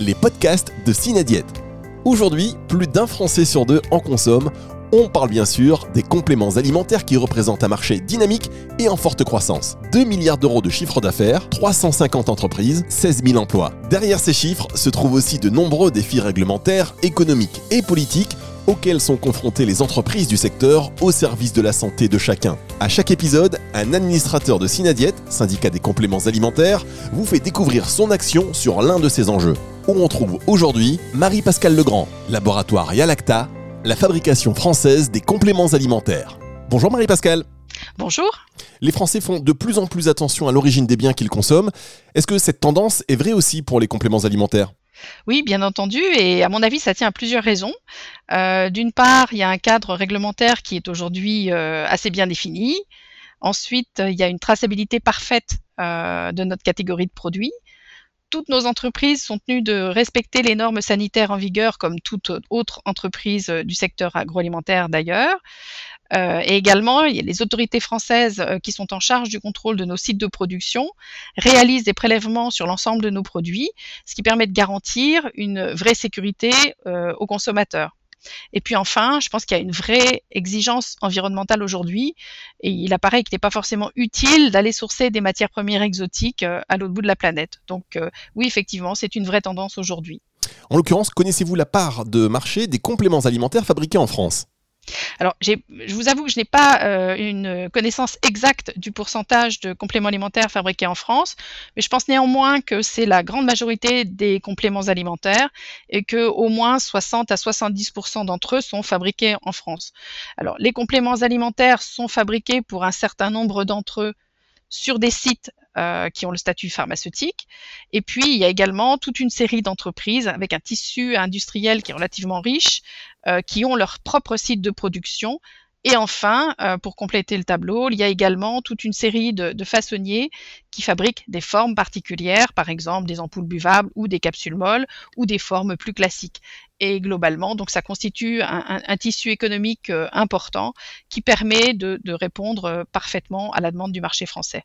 les podcasts de Cinadiète. Aujourd'hui, plus d'un Français sur deux en consomme. On parle bien sûr des compléments alimentaires qui représentent un marché dynamique et en forte croissance. 2 milliards d'euros de chiffre d'affaires, 350 entreprises, 16 000 emplois. Derrière ces chiffres se trouvent aussi de nombreux défis réglementaires, économiques et politiques auxquels sont confrontées les entreprises du secteur au service de la santé de chacun. À chaque épisode, un administrateur de Synadiète, syndicat des compléments alimentaires, vous fait découvrir son action sur l'un de ces enjeux. Où on trouve aujourd'hui Marie-Pascale Legrand, laboratoire Yalacta, la fabrication française des compléments alimentaires. Bonjour Marie-Pascale. Bonjour. Les Français font de plus en plus attention à l'origine des biens qu'ils consomment. Est-ce que cette tendance est vraie aussi pour les compléments alimentaires? Oui, bien entendu, et à mon avis, ça tient à plusieurs raisons. Euh, d'une part, il y a un cadre réglementaire qui est aujourd'hui euh, assez bien défini. Ensuite, il y a une traçabilité parfaite euh, de notre catégorie de produits. Toutes nos entreprises sont tenues de respecter les normes sanitaires en vigueur, comme toute autre entreprise du secteur agroalimentaire d'ailleurs. Euh, et également, les autorités françaises euh, qui sont en charge du contrôle de nos sites de production, réalisent des prélèvements sur l'ensemble de nos produits, ce qui permet de garantir une vraie sécurité euh, aux consommateurs. Et puis enfin, je pense qu'il y a une vraie exigence environnementale aujourd'hui et il apparaît qu'il n'est pas forcément utile d'aller sourcer des matières premières exotiques à l'autre bout de la planète. Donc oui, effectivement, c'est une vraie tendance aujourd'hui. En l'occurrence, connaissez-vous la part de marché des compléments alimentaires fabriqués en France? Alors, je vous avoue que je n'ai pas euh, une connaissance exacte du pourcentage de compléments alimentaires fabriqués en France, mais je pense néanmoins que c'est la grande majorité des compléments alimentaires et que au moins 60 à 70% d'entre eux sont fabriqués en France. Alors, les compléments alimentaires sont fabriqués pour un certain nombre d'entre eux sur des sites euh, qui ont le statut pharmaceutique. Et puis, il y a également toute une série d'entreprises avec un tissu industriel qui est relativement riche, qui ont leur propre site de production et enfin, euh, pour compléter le tableau, il y a également toute une série de, façonniers qui fabriquent des formes particulières, par exemple des ampoules buvables ou des capsules molles ou des formes plus classiques. Et globalement, donc ça constitue un, tissu économique euh, important qui permet de, répondre euh, parfaitement à la demande du marché français.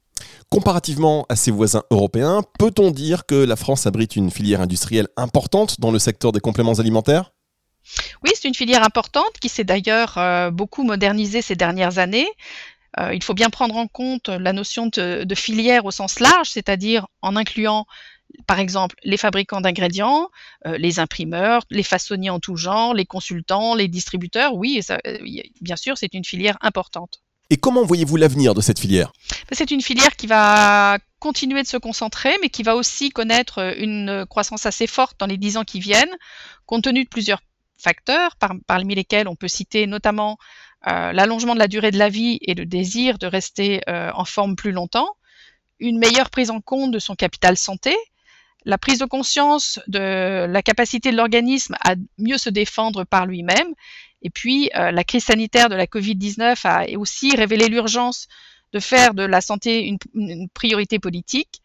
Comparativement à ses voisins européens, peut-on dire que la France abrite une filière industrielle importante dans le secteur des compléments alimentaires? Oui, c'est une filière importante qui s'est d'ailleurs euh, beaucoup modernisée ces dernières années. Euh, il faut bien prendre en compte la notion de, filière au sens large, c'est-à-dire en incluant par exemple les fabricants d'ingrédients, euh, les imprimeurs, les façonniers en tout genre, les consultants, les distributeurs. Oui, bien sûr, c'est une filière importante. Et comment voyez-vous l'avenir de cette filière? C'est une filière qui va continuer de se concentrer, mais qui va aussi connaître une croissance assez forte dans les dix ans qui viennent, compte tenu de plusieurs facteurs, parmi lesquels on peut citer notamment euh, l'allongement de la durée de la vie et le désir de rester euh, en forme plus longtemps, une meilleure prise en compte de son capital santé, la prise de conscience de la capacité de l'organisme à mieux se défendre par lui-même, et puis euh, la crise sanitaire de la Covid-19 a aussi révélé l'urgence de faire de la santé une, une priorité politique,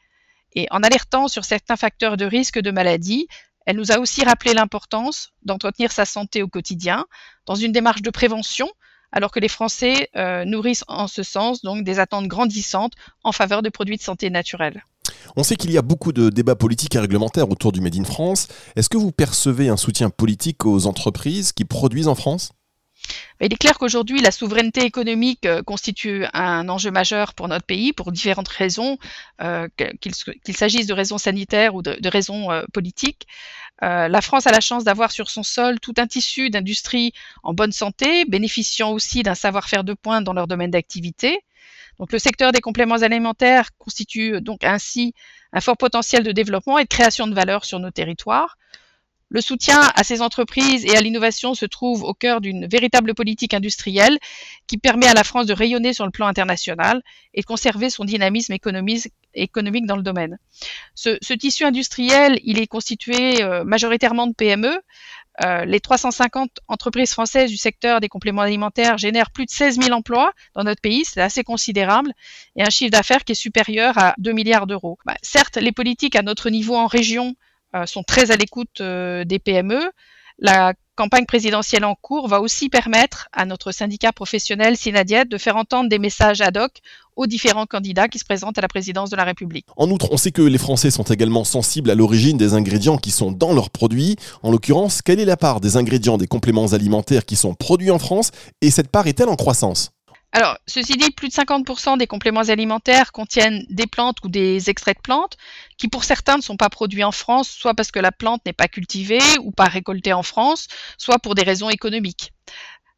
et en alertant sur certains facteurs de risque de maladie, elle nous a aussi rappelé l'importance d'entretenir sa santé au quotidien dans une démarche de prévention, alors que les Français euh, nourrissent en ce sens des attentes grandissantes en faveur de produits de santé naturels. On sait qu'il y a beaucoup de débats politiques et réglementaires autour du Made in France. Est-ce que vous percevez un soutien politique aux entreprises qui produisent en France? Il est clair qu'aujourd'hui, la souveraineté économique euh, constitue un enjeu majeur pour notre pays pour différentes raisons, euh, qu'il s'agisse de raisons sanitaires ou de, raisons euh, politiques. la France a la chance d'avoir sur son sol tout un tissu d'industries en bonne santé, bénéficiant aussi d'un savoir-faire de pointe dans leur domaine d'activité. Donc le secteur des compléments alimentaires constitue donc ainsi un fort potentiel de développement et de création de valeur sur nos territoires. Le soutien à ces entreprises et à l'innovation se trouve au cœur d'une véritable politique industrielle qui permet à la France de rayonner sur le plan international et de conserver son dynamisme économique, dans le domaine. Ce, tissu industriel, il est constitué euh, majoritairement de PME. Euh, les 350 entreprises françaises du secteur des compléments alimentaires génèrent plus de 16 000 emplois dans notre pays, c'est assez considérable, et un chiffre d'affaires qui est supérieur à 2 milliards d'euros. Bah, certes, les politiques à notre niveau en région sont très à l'écoute euh, des PME. La campagne présidentielle en cours va aussi permettre à notre syndicat professionnel Synadiet de faire entendre des messages ad hoc aux différents candidats qui se présentent à la présidence de la République. En outre, on sait que les Français sont également sensibles à l'origine des ingrédients qui sont dans leurs produits. En l'occurrence, quelle est la part des ingrédients des compléments alimentaires qui sont produits en France et cette part est-elle en croissance? Alors, ceci dit, plus de 50% des compléments alimentaires contiennent des plantes ou des extraits de plantes qui, pour certains, ne sont pas produits en France, soit parce que la plante n'est pas cultivée ou pas récoltée en France, soit pour des raisons économiques.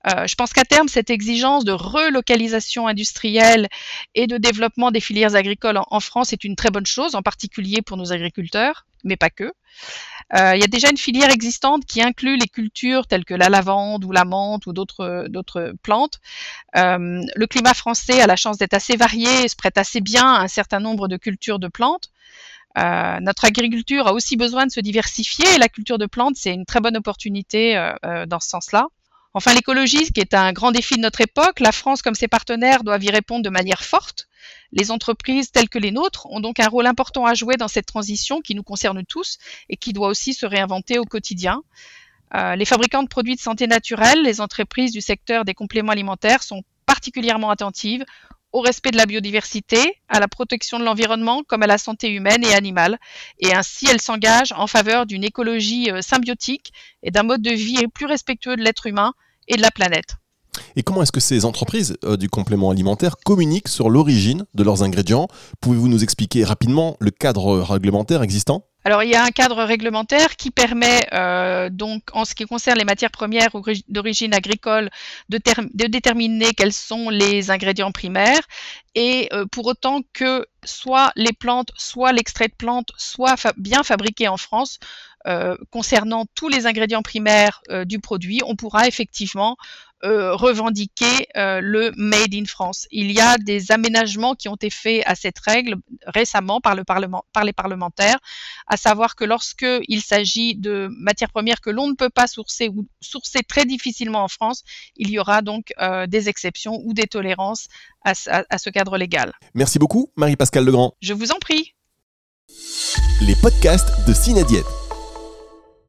Euh, je pense qu'à terme, cette exigence de relocalisation industrielle et de développement des filières agricoles en, France est une très bonne chose, en particulier pour nos agriculteurs, mais pas que. Euh, il y a déjà une filière existante qui inclut les cultures telles que la lavande ou la menthe ou d'autres plantes. Euh, le climat français a la chance d'être assez varié et se prête assez bien à un certain nombre de cultures de plantes. Notre agriculture a aussi besoin de se diversifier et la culture de plantes, c'est une très bonne opportunité dans ce sens-là. Enfin, l'écologie, qui est un grand défi de notre époque, la France comme ses partenaires doivent y répondre de manière forte. Les entreprises telles que les nôtres ont donc un rôle important à jouer dans cette transition qui nous concerne tous et qui doit aussi se réinventer au quotidien. Euh, les fabricants de produits de santé naturelle, les entreprises du secteur des compléments alimentaires sont particulièrement attentives au respect de la biodiversité, à la protection de l'environnement comme à la santé humaine et animale. Et ainsi, elles s'engagent en faveur d'une écologie euh, symbiotique et d'un mode de vie plus respectueux de l'être humain et de la planète. Et comment est-ce que ces entreprises euh, du complément alimentaire communiquent sur l'origine de leurs ingrédients? Pouvez-vous nous expliquer rapidement le cadre réglementaire existant? Alors il y a un cadre réglementaire qui permet euh, donc en ce qui concerne les matières premières d'origine agricole de, déterminer quels sont les ingrédients primaires. Et euh, pour autant que soit les plantes, soit l'extrait de plantes soient bien fabriqués en France, euh, concernant tous les ingrédients primaires du produit, on pourra effectivement euh, revendiquer le Made in France. Il y a des aménagements qui ont été faits à cette règle récemment par, le parlement, par les parlementaires, à savoir que lorsque il s'agit de matières premières que l'on ne peut pas sourcer ou sourcer très difficilement en France, il y aura donc des exceptions ou des tolérances à, à ce cadre légal. Merci beaucoup, Marie-Pascale Legrand. Je vous en prie. Les podcasts de Cinadiète